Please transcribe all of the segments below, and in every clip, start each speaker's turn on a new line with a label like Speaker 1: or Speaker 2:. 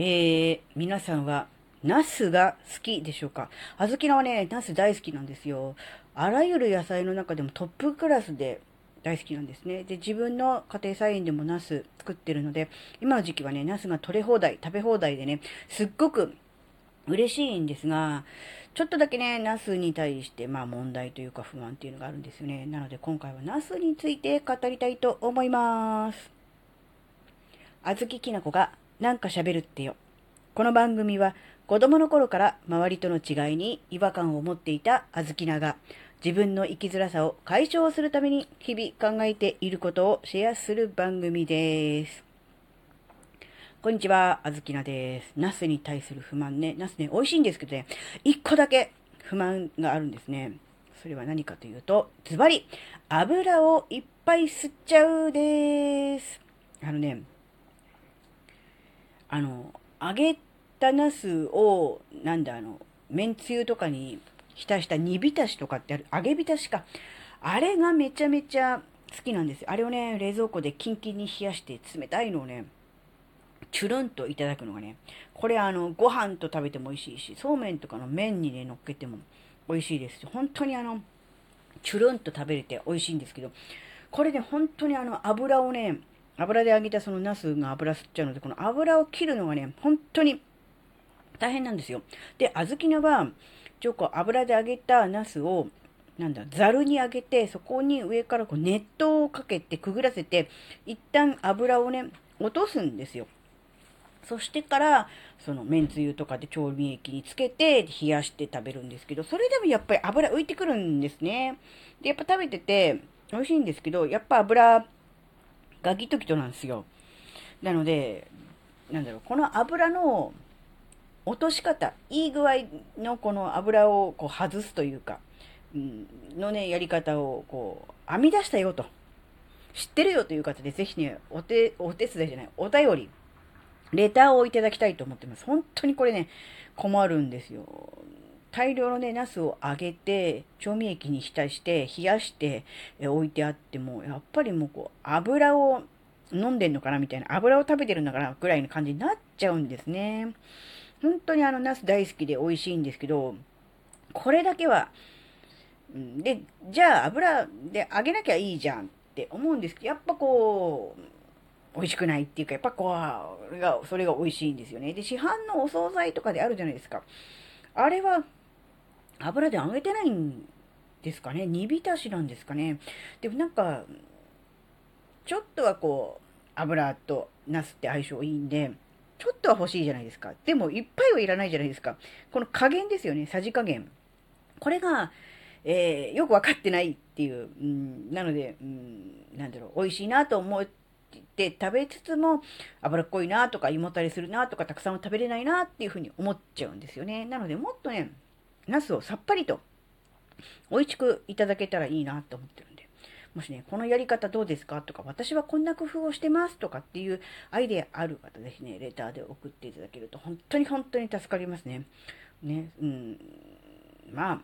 Speaker 1: えー、皆さんは、ナスが好きでしょうか？あずきなはね、ナス大好きなんですよ。あらゆる野菜の中でもトップクラスで大好きなんですね。で、自分の家庭菜園でもナス作ってるので、今の時期はね、ナスが取れ放題、食べ放題でね、すっごく嬉しいんですが、ちょっとだけね、ナスに対して、まあ問題というか不満っていうのがあるんですよね。なので今回はナスについて語りたいと思います。あずききなこがなんか喋るってよ。この番組は子供の頃から周りとの違いに違和感を持っていたあずきなが自分の生きづらさを解消するために日々考えていることをシェアする番組です。こんにちは、あずきなです。ナスに対する不満ね。ナスね、美味しいんですけどね、一個だけ不満があるんですね。それは何かというと、ズバリ、油をいっぱい吸っちゃうです。あのね、あの、揚げたナスを、なんだ、あの、めんつゆとかに浸した煮浸しとかってある、揚げ浸しか。あれがめちゃめちゃ好きなんです。あれをね、冷蔵庫でキンキンに冷やして冷たいのをね、チュルンといただくのがね、これあの、ご飯と食べても美味しいし、そうめんとかの麺にね、乗っけても美味しいですし、本当にあの、チュルンと食べれて美味しいんですけど、これね、本当にあの、油をね、油で揚げたそのナスが油吸っちゃうので、この油を切るのがね、本当に大変なんですよ。で、小豆菜は、ちょこう油で揚げたナスを、なんだ、ざるに揚げて、そこに上からこう熱湯をかけてくぐらせて、一旦油をね、落とすんですよ。そしてから、その麺つゆとかで調味液につけて冷やして食べるんですけど、それでもやっぱり油浮いてくるんですね。で、やっぱ食べてて美味しいんですけど、やっぱ油ガキトキトなんですよ。なので、なんだろう、この油の落とし方、いい具合のこの油をこう外すというか、うん、のね、やり方をこう、編み出したよと。知ってるよという方で、ぜひね、お手、お手伝いじゃない、お便り、レターをいただきたいと思ってます。本当にこれね、困るんですよ。大量のね、ナスを揚げて、調味液に浸して、冷やしてえ置いてあっても、やっぱりもうこう、油を飲んでんのかなみたいな、油を食べてるのかなぐらいの感じになっちゃうんですね。本当にあの、ナス大好きで美味しいんですけど、これだけは、で、じゃあ油で揚げなきゃいいじゃんって思うんですけど、やっぱこう、美味しくないっていうか、やっぱこう、それが美味しいんですよね。で、市販のお惣菜とかであるじゃないですか。あれは、油で揚げてないんですかね？煮浸しなんですかね？でもなんか、ちょっとはこう、油とナスって相性いいんで、ちょっとは欲しいじゃないですか。でも、いっぱいはいらないじゃないですか。この加減ですよね。さじ加減。これが、えー、よくわかってないっていう。うん、なので、うん、なんだろう、美味しいなと思って食べつつも、脂っこいなとか、胃もたれするなとか、たくさん食べれないなっていうふうに思っちゃうんですよね。なので、もっとね、ナスをさっぱりと美味しくいただけたらいいなと思ってるんで。もしね、このやり方どうですかとか、私はこんな工夫をしてますとかっていうアイデアある方、ぜひね、レターで送っていただけると、本当に本当に助かりますね。ね、うん、まあ、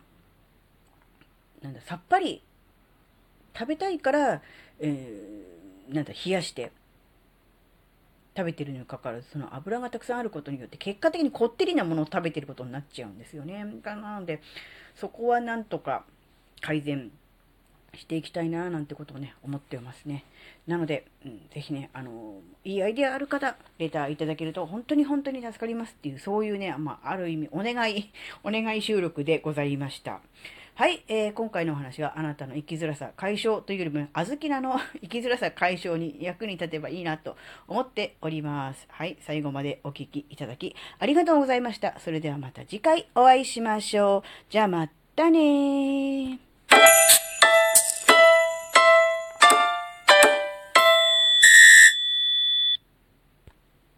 Speaker 1: なんだ、さっぱり食べたいから、えー、なんだ、冷やして食べてるにもかかわらず、その油がたくさんあることによって、結果的にこってりなものを食べてることになっちゃうんですよね。なので、そこはなんとか改善していきたいななんてことをね、思ってますね。なので、うん、ぜひね、あの、いいアイデアある方、レターいただけると、本当に本当に助かりますっていう、そういうね、まあ、ある意味、お願い、お願い収録でございました。はい、えー、今回のお話はあなたの生きづらさ解消というよりも、あずきなの 生きづらさ解消に役に立てばいいなと思っております。はい、最後までお聴きいただきありがとうございました。それではまた次回お会いしましょう。じゃあまたね